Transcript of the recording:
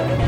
Thank you.